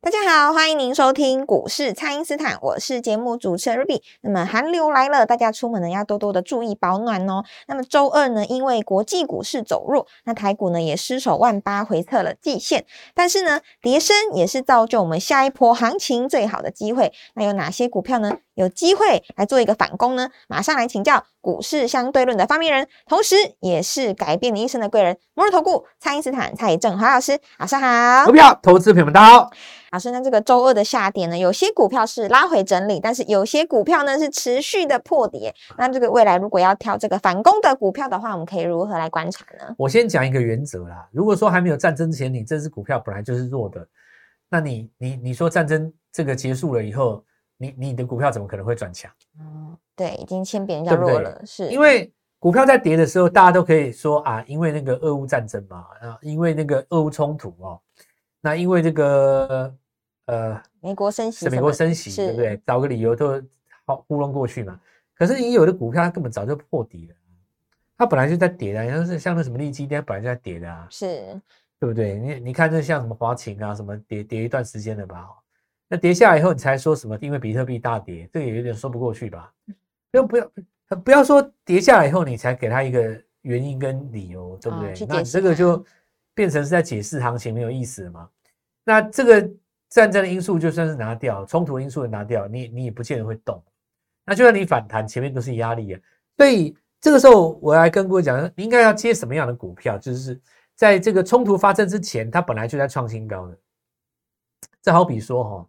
大家好，欢迎您收听股市蔡因斯坦，我是节目主持人 Ruby。那么寒流来了，大家出门呢要多多的注意保暖哦。那么周二呢，因为国际股市走弱，那台股呢也失守万八，回测了季线。但是呢，跌升也是造就我们下一波行情最好的机会。那有哪些股票呢？有机会来做一个反攻呢？马上来请教股市相对论的发明人，同时也是改变你一生的贵人——摩尔投顾蔡因斯坦蔡正华老师。老师好，股票投资朋友们大家好。老师，那这个周二的下跌呢，有些股票是拉回整理，但是有些股票呢是持续的破跌。那这个未来如果要挑这个反攻的股票的话，我们可以如何来观察呢？我先讲一个原则啦。如果说还没有战争之前，你这只股票本来就是弱的，那你你你说战争这个结束了以后，你你的股票怎么可能会转强？嗯，对，已经先别人家弱了，是因为股票在跌的时候，大家都可以说啊，因为那个俄乌战争嘛，啊，因为那个俄乌冲突哦。那因为这个呃，美国升息，美国升息，对不对？找个理由都好糊弄过去嘛。可是你有的股票它根本早就破底了，它本来就在跌的，像是像那什么利基它，本来就在跌的啊，是，对不对？你你看这像什么华勤啊，什么跌跌一段时间了吧？那跌下来以后，你才说什么？因为比特币大跌，这个有点说不过去吧？不要不要不要说跌下来以后，你才给他一个原因跟理由，对不对？那你这个就。变成是在解释行情没有意思了嘛？那这个战争的因素就算是拿掉，冲突因素拿掉，你你也不见得会动。那就算你反弹，前面都是压力啊。所以这个时候我来跟各位讲，你应该要接什么样的股票？就是在这个冲突发生之前，它本来就在创新高的。这好比说哈，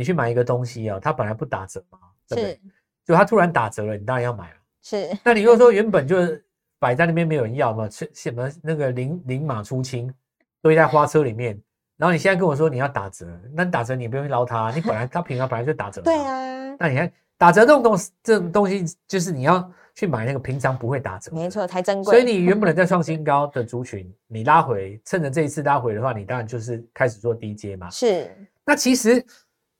你去买一个东西啊，它本来不打折嘛，对不对？就它突然打折了，你当然要买了。是。那你如果 说原本就是。摆在那边没有人要嘛？什什么那个零零马出清，堆在花车里面。然后你现在跟我说你要打折，那打折你不用捞它，你本来 它平常本来就打折。对啊。那你看打折这种东西，这种东西就是你要去买那个平常不会打折。没错，太珍贵。所以你原本在创新高的族群，你拉回，趁着这一次拉回的话，你当然就是开始做低阶嘛。是。那其实。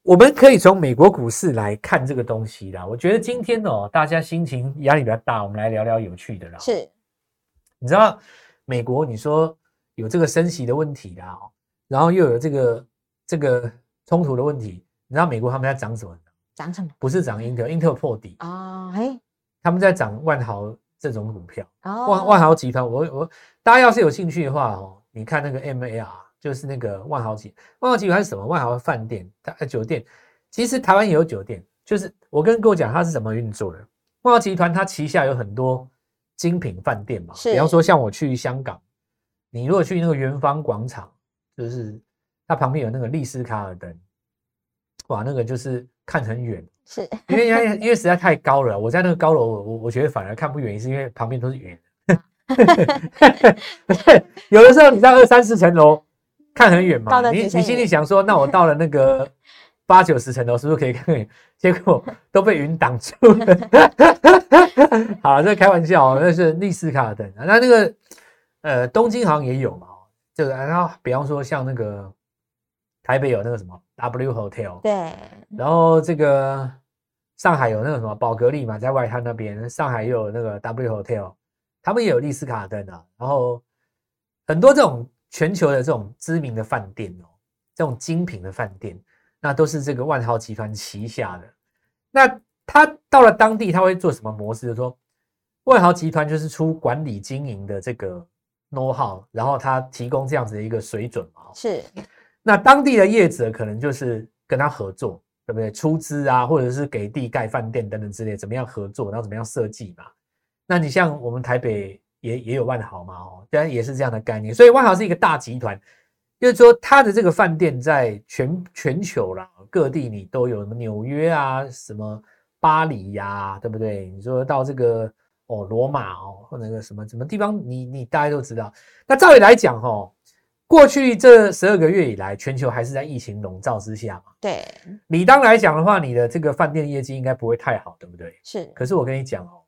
我们可以从美国股市来看这个东西啦。我觉得今天哦，大家心情压力比较大，我们来聊聊有趣的啦。是。你知道美国，你说有这个升息的问题啦，然后又有这个这个冲突的问题。你知道美国他们在涨什么？涨什么？不是涨英特尔，英特尔破底啊！哎，他们在涨万豪这种股票。万万豪集团，我我大家要是有兴趣的话哦，你看那个 MAR，就是那个万豪集万豪集团是什么？万豪饭店、它酒店。其实台湾也有酒店，就是我跟各位讲它是怎么运作的。万豪集团它旗下有很多。精品饭店嘛，比方说像我去香港，你如果去那个元芳广场，就是它旁边有那个丽思卡尔登，哇，那个就是看很远，是因为因为因为实在太高了，我在那个高楼，我我觉得反而看不远，是因为旁边都是云。有的时候你在二三四层楼看很远嘛，你你心里想说，那我到了那个。八九十层楼是不是可以看？结果都被云挡住了。好，这开玩笑哦，那是丽思卡尔登。那那个呃，东京好像也有嘛。这个，然后比方说像那个台北有那个什么 W Hotel，对。然后这个上海有那个什么宝格丽嘛，在外滩那边，上海也有那个 W Hotel，他们也有丽思卡尔登啊。然后很多这种全球的这种知名的饭店哦，这种精品的饭店。那都是这个万豪集团旗下的。那他到了当地，他会做什么模式？就说万豪集团就是出管理经营的这个 know how，然后他提供这样子的一个水准嘛。是。那当地的业者可能就是跟他合作，对不对？出资啊，或者是给地盖饭店等等之类，怎么样合作，然后怎么样设计嘛？那你像我们台北也也有万豪嘛，哦，当然也是这样的概念。所以万豪是一个大集团。就是说，它的这个饭店在全全球啦，各地你都有，什么纽约啊，什么巴黎呀，对不对？你说到这个哦，罗马哦，或那个什么什么地方，你你大家都知道。那照理来讲，哈，过去这十二个月以来，全球还是在疫情笼罩之下嘛。对，理当来讲的话，你的这个饭店业绩应该不会太好，对不对？是，可是我跟你讲哦，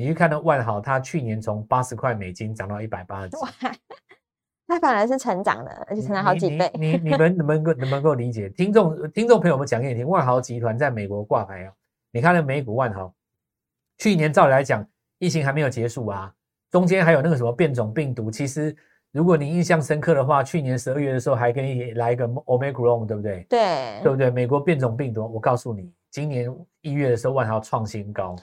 你去看到万豪，它去年从八十块美金涨到一百八十几，哇，它反而是成长的，而且成长好几倍。你你你们能不能够能不能够理解？听众听众朋友们讲给你听，万豪集团在美国挂牌啊，你看那美股万豪，去年照理来讲，疫情还没有结束啊，中间还有那个什么变种病毒，其实。如果你印象深刻的话，去年十二月的时候还给你来一个 Omicron，对不对？对，对不对？美国变种病毒，我告诉你，今年一月的时候万豪创新高，哇，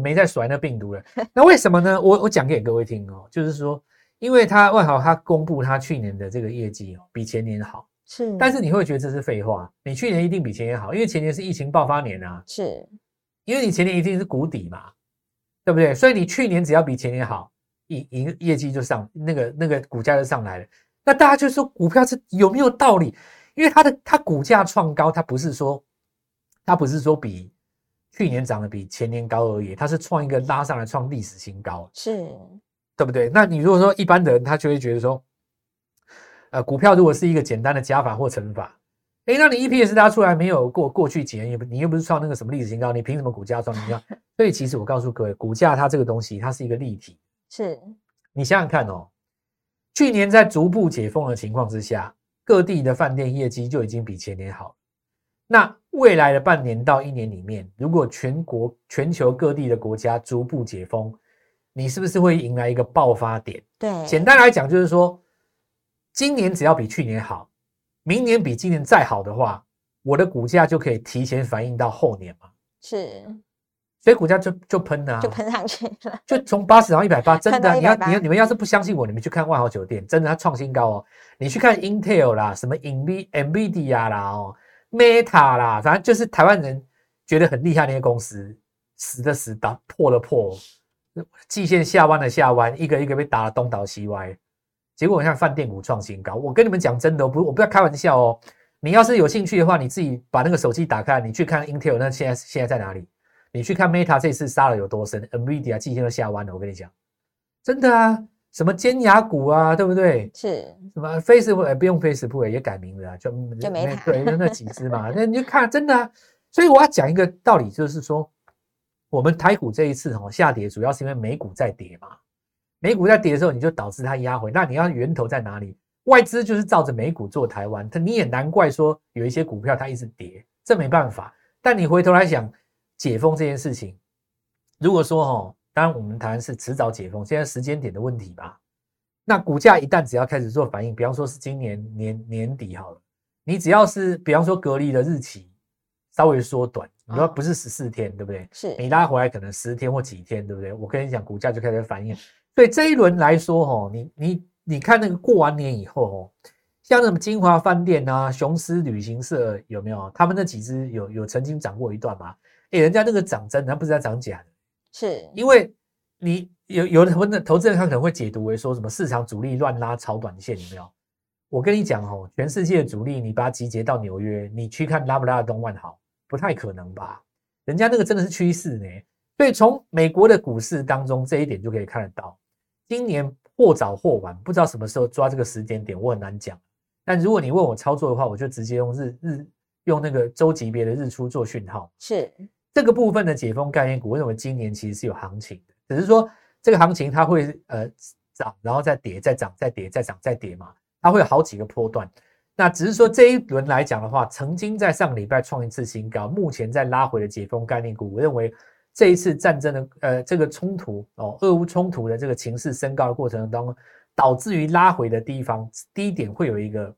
没在甩那病毒了。那为什么呢？我我讲给各位听哦，就是说，因为他万豪他公布他去年的这个业绩哦，比前年好，是。但是你会觉得这是废话，你去年一定比前年好，因为前年是疫情爆发年啊，是。因为你前年一定是谷底嘛，对不对？所以你去年只要比前年好。营营业绩就上，那个那个股价就上来了。那大家就说股票是有没有道理？因为它的它股价创高，它不是说它不是说比去年涨得比前年高而已，它是创一个拉上来创历史新高，是对不对？那你如果说一般的人，他就会觉得说，呃，股票如果是一个简单的加法或乘法，哎，那你 EPS 拉出来没有过过去几年，你又不是创那个什么历史新高，你凭什么股价创新高？所以其实我告诉各位，股价它这个东西，它是一个立体。是你想想看哦，去年在逐步解封的情况之下，各地的饭店业绩就已经比前年好。那未来的半年到一年里面，如果全国全球各地的国家逐步解封，你是不是会迎来一个爆发点？对，简单来讲就是说，今年只要比去年好，明年比今年再好的话，我的股价就可以提前反映到后年嘛。是。所以股价就就喷了，就喷上去了，就从八十到一百八，真的，你要你要你们要是不相信我，你们去看万豪酒店，真的它创新高哦。你去看 Intel 啦，什么 NV NVIDIA 啦，哦，Meta 啦，反正就是台湾人觉得很厉害那些公司，死的死，打破的破，季线下弯的下弯，一个一个被打的东倒西歪。结果你看饭店股创新高，我跟你们讲真的，不我不要开玩笑哦。你要是有兴趣的话，你自己把那个手机打开，你去看 Intel，那现在现在在哪里？你去看 Meta 这次杀了有多深，NVIDIA 季线都下弯了。我跟你讲，真的啊，什么尖牙股啊，对不对？是什么 Facebook 不用 Facebook 也改名了，就就没对，就那几只嘛。那你就看，真的啊。所以我要讲一个道理，就是说，我们台股这一次哦下跌，主要是因为美股在跌嘛。美股在跌的时候，你就导致它压回。那你要源头在哪里？外资就是照着美股做台湾，它你也难怪说有一些股票它一直跌，这没办法。但你回头来想。解封这件事情，如果说哈，当然我们谈是迟早解封，现在时间点的问题吧。那股价一旦只要开始做反应，比方说是今年年年底好了，你只要是比方说隔离的日期稍微缩短，你说不是十四天，对不对？是你拉回来可能十天或几天，对不对？我跟你讲，股价就开始反应。所以这一轮来说，哈，你你你看那个过完年以后，哦，像什么金华饭店啊、雄狮旅行社有没有？他们那几只有有曾经涨过一段吗？哎，人家那个涨真，他不是在涨假的，是因为你有有的投资投资人他可能会解读为说什么市场主力乱拉炒短线，有没有？我跟你讲哦，全世界的主力你把它集结到纽约，你去看拉不拉得动万豪，不太可能吧？人家那个真的是趋势呢。所以从美国的股市当中这一点就可以看得到，今年或早或晚，不知道什么时候抓这个时间点，我很难讲。但如果你问我操作的话，我就直接用日日用那个周级别的日出做讯号，是。这个部分的解封概念股，我认为今年其实是有行情的，只是说这个行情它会呃涨，然后再跌，再涨，再跌，再涨，再跌嘛，它会有好几个波段。那只是说这一轮来讲的话，曾经在上个礼拜创一次新高，目前在拉回的解封概念股，我认为这一次战争的呃这个冲突哦，俄乌冲突的这个情势升高的过程当中，导致于拉回的地方低点会有一个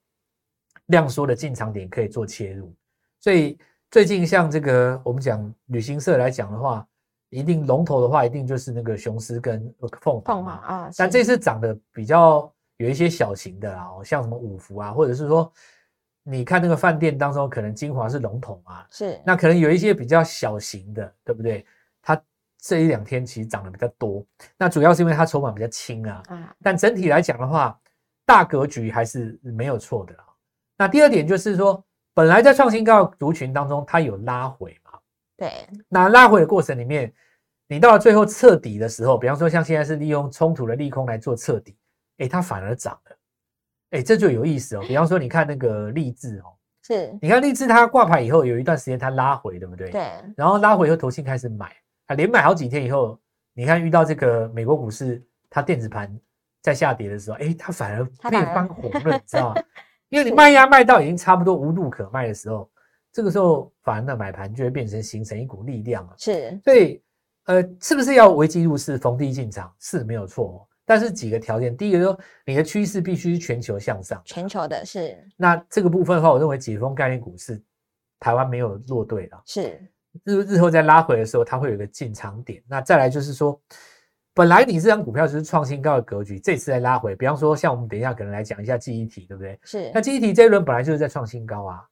量缩的进场点可以做切入，所以。最近像这个，我们讲旅行社来讲的话，一定龙头的话，一定就是那个雄狮跟凤凰嘛啊。但这次涨的比较有一些小型的啦，像什么五福啊，或者是说，你看那个饭店当中，可能金华是龙头啊，是。那可能有一些比较小型的，对不对？它这一两天其实涨得比较多，那主要是因为它筹码比较轻啊。啊。但整体来讲的话，大格局还是没有错的啊。那第二点就是说。本来在创新高族群当中，它有拉回嘛？对。那拉回的过程里面，你到了最后彻底的时候，比方说像现在是利用冲突的利空来做彻底，哎，它反而涨了。哎，这就有意思哦。比方说，你看那个励志哦，是，你看励志它挂牌以后有一段时间它拉回，对不对？对，然后拉回以后，投信开始买，啊，连买好几天以后，你看遇到这个美国股市，它电子盘在下跌的时候，哎，它反而变翻红了，你知道吗？因为你卖压卖到已经差不多无路可卖的时候，这个时候反而的买盘就会变成形成一股力量了。是，所以呃，是不是要危机入市逢低进场是没有错，但是几个条件，第一个说你的趋势必须全球向上，全球的是。那这个部分的话，我认为解封概念股是台湾没有落队了，是日日后再拉回的时候，它会有一个进场点。那再来就是说。本来你这张股票就是创新高的格局，这次再拉回，比方说像我们等一下可能来讲一下记忆体，对不对？是。那记忆体这一轮本来就是在创新高啊，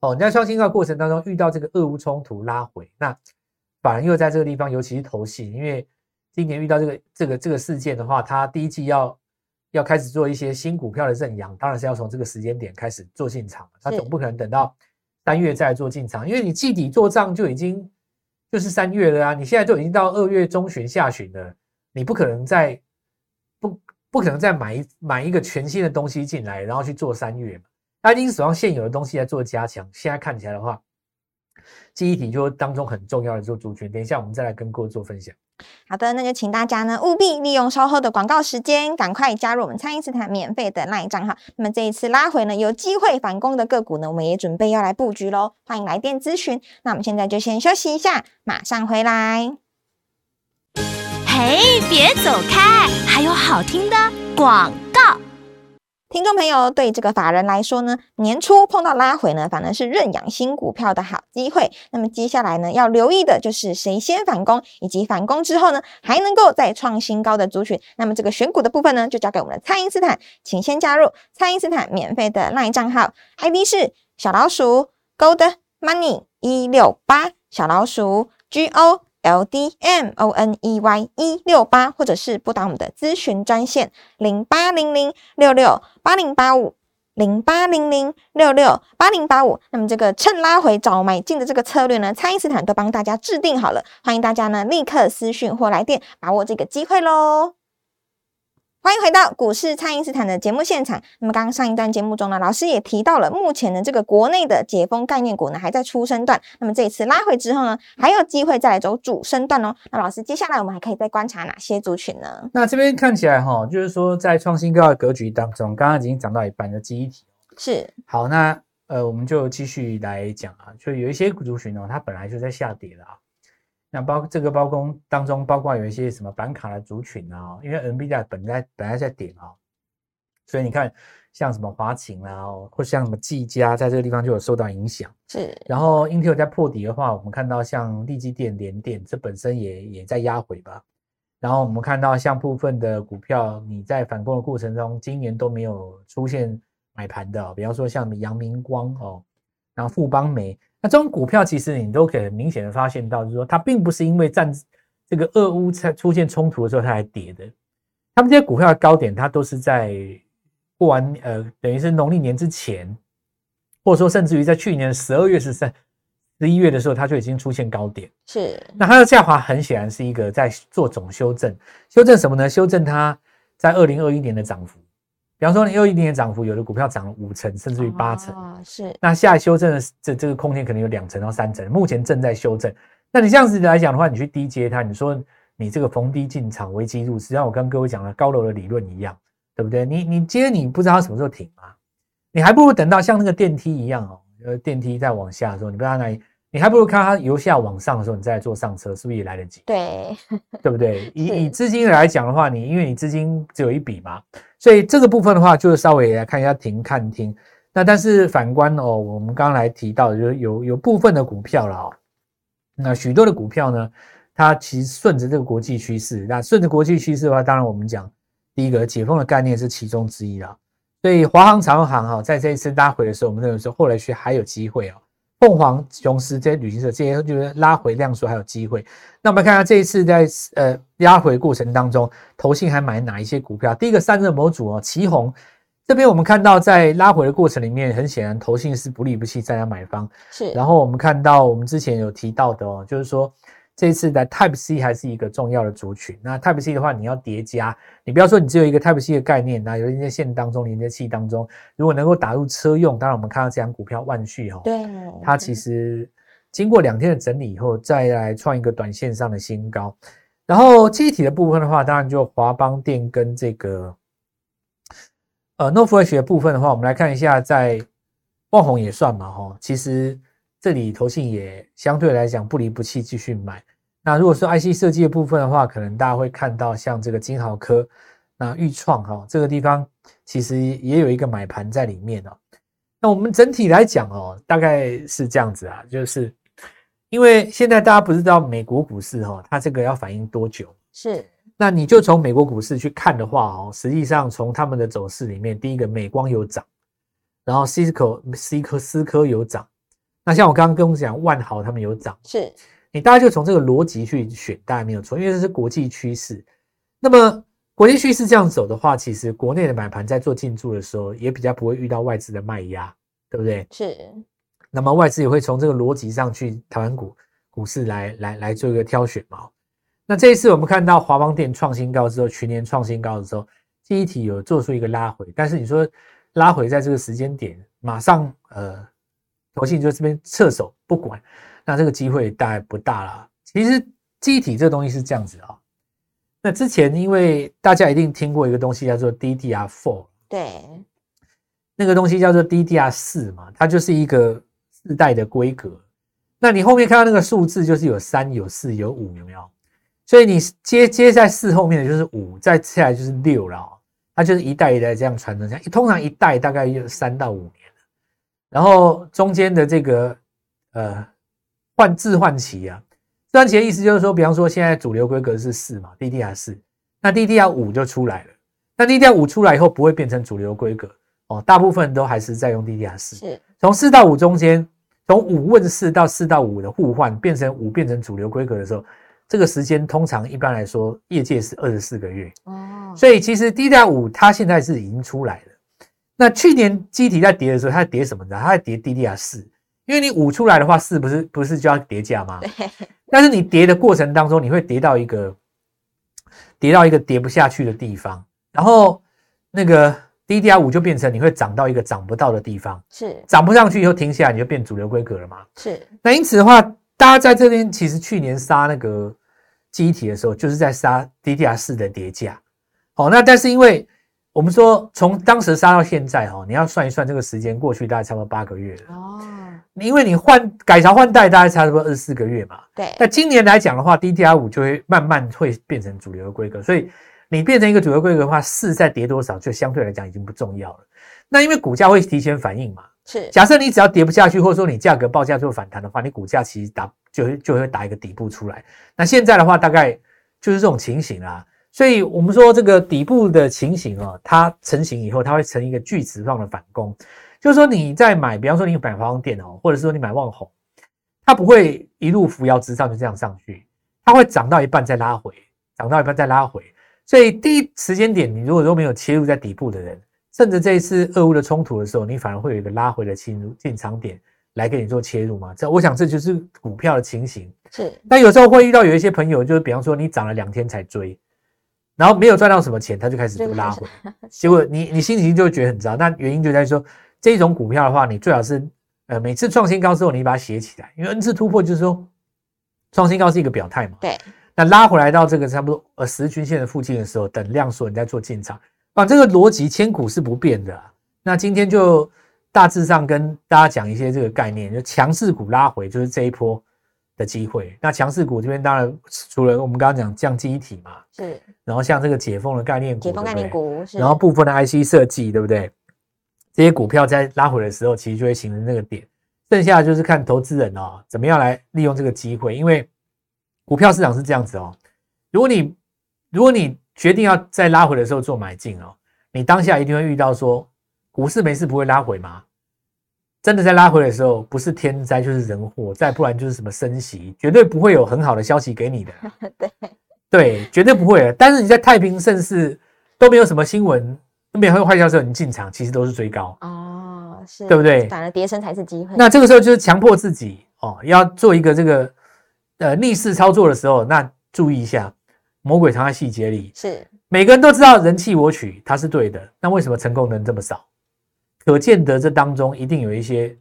哦，你在创新高过程当中遇到这个俄乌冲突拉回，那反而又在这个地方，尤其是投信，因为今年遇到这个这个这个事件的话，它第一季要要开始做一些新股票的认养，当然是要从这个时间点开始做进场，它总不可能等到三月再做进场，因为你季底做账就已经就是三月了啊，你现在就已经到二月中旬下旬了。你不可能再不不可能再买一买一个全新的东西进来，然后去做三月嘛？他已经手上现有的东西来做加强。现在看起来的话，记忆体就当中很重要的做主权。等一下我们再来跟各位做分享。好的，那就请大家呢务必利用稍后的广告时间，赶快加入我们蔡英斯坦免费的 LINE 账号。那么这一次拉回呢，有机会反攻的个股呢，我们也准备要来布局喽。欢迎来电咨询。那我们现在就先休息一下，马上回来。嘿，别走开！还有好听的广告。听众朋友，对这个法人来说呢，年初碰到拉回呢，反而是认养新股票的好机会。那么接下来呢，要留意的就是谁先反攻，以及反攻之后呢，还能够再创新高的族群。那么这个选股的部分呢，就交给我们的蔡因斯坦，请先加入蔡因斯坦免费的 LINE 账号，ID 是小老鼠 Gold Money 一六八，小老鼠 G O。L D M O N E Y 一六八，或者是拨打我们的咨询专线零八零零六六八零八五零八零零六六八零八五。那么这个趁拉回找买进的这个策略呢，蔡因斯坦都帮大家制定好了，欢迎大家呢立刻私讯或来电把握这个机会喽。欢迎回到股市，蔡因斯坦的节目现场。那么，刚刚上一段节目中呢，老师也提到了，目前的这个国内的解封概念股呢，还在出生段。那么，这一次拉回之后呢，还有机会再来走主升段哦。那老师，接下来我们还可以再观察哪些族群呢？那这边看起来哈，就是说在创新高的格局当中，刚刚已经讲到一半的记忆体是好。那呃，我们就继续来讲啊，就有一些族群哦，它本来就在下跌了啊。那包这个包工当中，包括有一些什么板卡的族群啊，因为 NVIDIA 本来本来在点啊，所以你看像什么华擎啊，或像什么技嘉，在这个地方就有受到影响。是。然后 Intel 在破底的话，我们看到像立基电、联电，这本身也也在压回吧。然后我们看到像部分的股票，你在反攻的过程中，今年都没有出现买盘的，比方说像阳明光哦，然后富邦煤。那这种股票其实你都可以明显的发现到，就是说它并不是因为战这个俄乌才出现冲突的时候它才跌的，他们这些股票的高点它都是在过完呃等于是农历年之前，或者说甚至于在去年十二月十三十一月的时候，它就已经出现高点。是，那它的下滑很显然是一个在做总修正，修正什么呢？修正它在二零二一年的涨幅。比方说，你又一年涨幅，有的股票涨了五成，甚至于八成，是。那下修正的这这个空间可能有两成到三成，目前正在修正。那你这样子来讲的话，你去低接它，你说你这个逢低进场危机入市，像我跟各位讲的高楼的理论一样，对不对？你你接你不知道它什么时候停啊？你还不如等到像那个电梯一样哦，呃，电梯在往下的时候，你不知道哪里。你还不如看它由下往上的时候，你再做上车，是不是也来得及？对，对不对？以 以资金来讲的话，你因为你资金只有一笔嘛，所以这个部分的话，就是稍微来看一下停看听。那但是反观哦，我们刚刚来提到，就是有有部分的股票了哦，那许多的股票呢，它其实顺着这个国际趋势。那顺着国际趋势的话，当然我们讲第一个解封的概念是其中之一啦。所以华航、长航哈，在这一次拉回的时候，我们认为说后来去还有机会哦。凤凰、雄狮这些旅行社，这些就是拉回量缩还有机会。那我们看下这一次在呃压回过程当中，投信还买哪一些股票？第一个散热模组哦，旗宏这边我们看到在拉回的过程里面，很显然投信是不离不弃在那买方。是。然后我们看到我们之前有提到的哦，就是说这一次的 Type C 还是一个重要的族群。那 Type C 的话，你要叠加，你不要说你只有一个 Type C 的概念，那有连接线当中、连接器当中，如果能够打入车用，当然我们看到这张股票万续哈，对，它其实经过两天的整理以后，再来创一个短线上的新高。然后记忆体的部分的话，当然就华邦电跟这个呃 r e s h 的部分的话，我们来看一下，在万宏也算嘛哈，其实这里投信也相对来讲不离不弃，继续买。那如果说 IC 设计的部分的话，可能大家会看到像这个金豪科、那裕创哈这个地方，其实也有一个买盘在里面哦。那我们整体来讲哦，大概是这样子啊，就是因为现在大家不知道美国股市哈，它这个要反应多久？是那你就从美国股市去看的话哦，实际上从他们的走势里面，第一个美光有涨，然后 Cisco、C 科、思科有涨。那像我刚刚跟我讲，万豪他们有涨，是，你大家就从这个逻辑去选，大家没有错，因为这是国际趋势。那么国际趋势这样走的话，其实国内的买盘在做进驻的时候，也比较不会遇到外资的卖压，对不对？是那么外资也会从这个逻辑上去台湾股股市来来来做一个挑选嘛。那这一次我们看到华邦电创新高之后，全年创新高的时候，第一体有做出一个拉回，但是你说拉回在这个时间点，马上呃，投信就这边撤手不管，那这个机会大概不大了。其实记忆体这东西是这样子啊，那之前因为大家一定听过一个东西叫做 DDR four，对，那个东西叫做 DDR 四嘛，它就是一个四代的规格。那你后面看到那个数字，就是有三、有四、有五，有没有？所以你接接在四后面的就是五，再下来就是六了、哦。它就是一代一代这样传承下来，通常一代大概有三到五年然后中间的这个呃换置换期啊，置换期的意思就是说，比方说现在主流规格是四嘛，DDR 四，那 DDR 五就出来了。那 DDR 五出来以后不会变成主流规格哦，大部分都还是在用 DDR 四。是从四到五中间，从五问四到四到五的互换，变成五变成主流规格的时候，这个时间通常一般来说，业界是二十四个月。哦，所以其实 DDR 五它现在是已经出来了。那去年机体在跌的时候，它在跌什么呢？它在跌 DDR 四，因为你五出来的话，四不是不是就要叠价吗？对，但是你跌的过程当中，你会跌到一个跌到一个跌不下去的地方，然后那个 DDR 五就变成你会涨到一个涨不到的地方，是涨不上去以后停下来，你就变主流规格了嘛。是那因此的话，大家在这边其实去年杀那个记忆体的时候，就是在杀 DDR 四的叠价。好，那但是因为我们说从当时杀到现在哈，你要算一算这个时间过去大概差不多八个月了。哦，因为你换改朝换代大概差不多二十四个月嘛。对，那今年来讲的话，DDR 五就会慢慢会变成主流的规格，所以你变成一个主流规格的话，四再跌多少就相对来讲已经不重要了。那因为股价会提前反应嘛，是假设你只要跌不下去，或者说你价格报价做反弹的话，你股价其实打就会就会打一个底部出来。那现在的话，大概就是这种情形啦。所以我们说这个底部的情形啊，它成型以后，它会成一个锯齿状的反攻，就是说你在买，比方说你买华虹电哦，或者是说你买旺宏，它不会一路扶摇直上就这样上去，它会涨到一半再拉回，涨到一半再拉回。所以第一时间点，你如果说没有切入在底部的人，趁着这一次俄乌的冲突的时候，你反而会有一个拉回的进入进场点来给你做切入嘛。这我想这就是股票的情形。是那有时候会遇到有一些朋友，就是比方说你涨了两天才追，然后没有赚到什么钱，他就开始就拉回，结果你你心情就会觉得很糟。那原因就在于说，这种股票的话，你最好是呃每次创新高之后，你把它写起来，因为 N 次突破就是说创新高是一个表态嘛。对，那拉回来到这个差不多呃十均线的附近的时候，等量缩，你再做进场，啊，这个逻辑千古是不变的啊。那今天就大致上跟大家讲一些这个概念，就强势股拉回就是这一波的机会。那强势股这边当然除了我们刚刚讲降基体嘛，是然后像这个解封的概念股，解封概念股，是然后部分的 IC 设计，对不对？这些股票在拉回的时候，其实就会形成那个点。剩下的就是看投资人哦，怎么样来利用这个机会。因为股票市场是这样子哦，如果你如果你决定要在拉回的时候做买进哦，你当下一定会遇到说，股市没事不会拉回吗？真的在拉回的时候，不是天灾就是人祸，再不然就是什么升息，绝对不会有很好的消息给你的。对，对，绝对不会的。但是你在太平盛世都没有什么新闻，都没有坏消息，你进场其实都是追高。哦，是，对不对反而跌升才是机会。那这个时候就是强迫自己哦，要做一个这个呃逆势操作的时候，那注意一下，魔鬼藏在细节里。是每个人都知道人气我取，它是对的，那为什么成功人这么少？可见得这当中一定有一些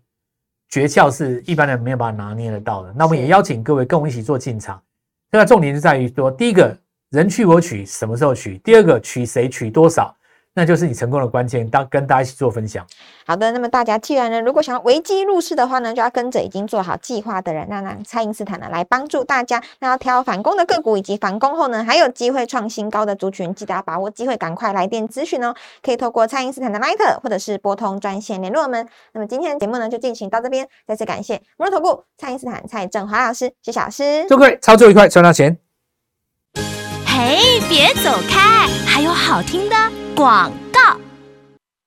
诀窍是一般人没有办法拿捏得到的。那我们也邀请各位跟我们一起做进场。那个重点就在于说，第一个人去我取，什么时候取？第二个取谁取多少，那就是你成功的关键。当跟大家一起做分享。好的，那么大家既然呢，如果想要危机入市的话呢，就要跟着已经做好计划的人，那让蔡因斯坦呢来帮助大家。那要挑反攻的个股，以及反攻后呢还有机会创新高的族群，记得要把握机会，赶快来电咨询哦。可以透过蔡因斯坦的 Line 或者是拨通专线联络我们。那么今天的节目呢就进行到这边，再次感谢摩尔投顾蔡因斯坦蔡振华老师，谢谢老师。祝各位操作愉快，赚到钱。嘿，别走开，还有好听的广告。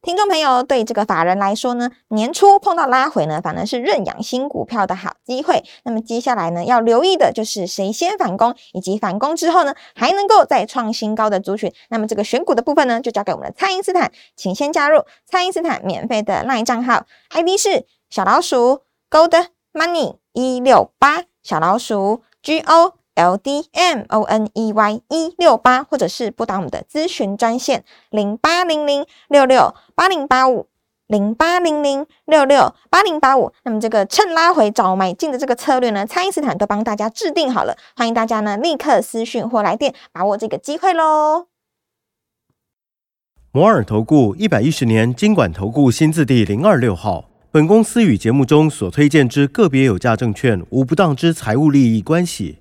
听众朋友，对这个法人来说呢，年初碰到拉回呢，反而是认养新股票的好机会。那么接下来呢，要留意的就是谁先反攻，以及反攻之后呢，还能够再创新高的族群。那么这个选股的部分呢，就交给我们的蔡因斯坦，请先加入蔡因斯坦免费的 LINE 账号，ID 是小老鼠 Gold Money 一六八，小老鼠 G O。L D M O N E Y 一六八，或者是拨打我们的咨询专线零八零零六六八零八五零八零零六六八零八五。那么这个趁拉回找买进的这个策略呢，蔡因斯坦都帮大家制定好了，欢迎大家呢立刻私讯或来电把握这个机会喽。摩尔投顾一百一十年经管投顾新字第零二六号。本公司与节目中所推荐之个别有价证券无不当之财务利益关系。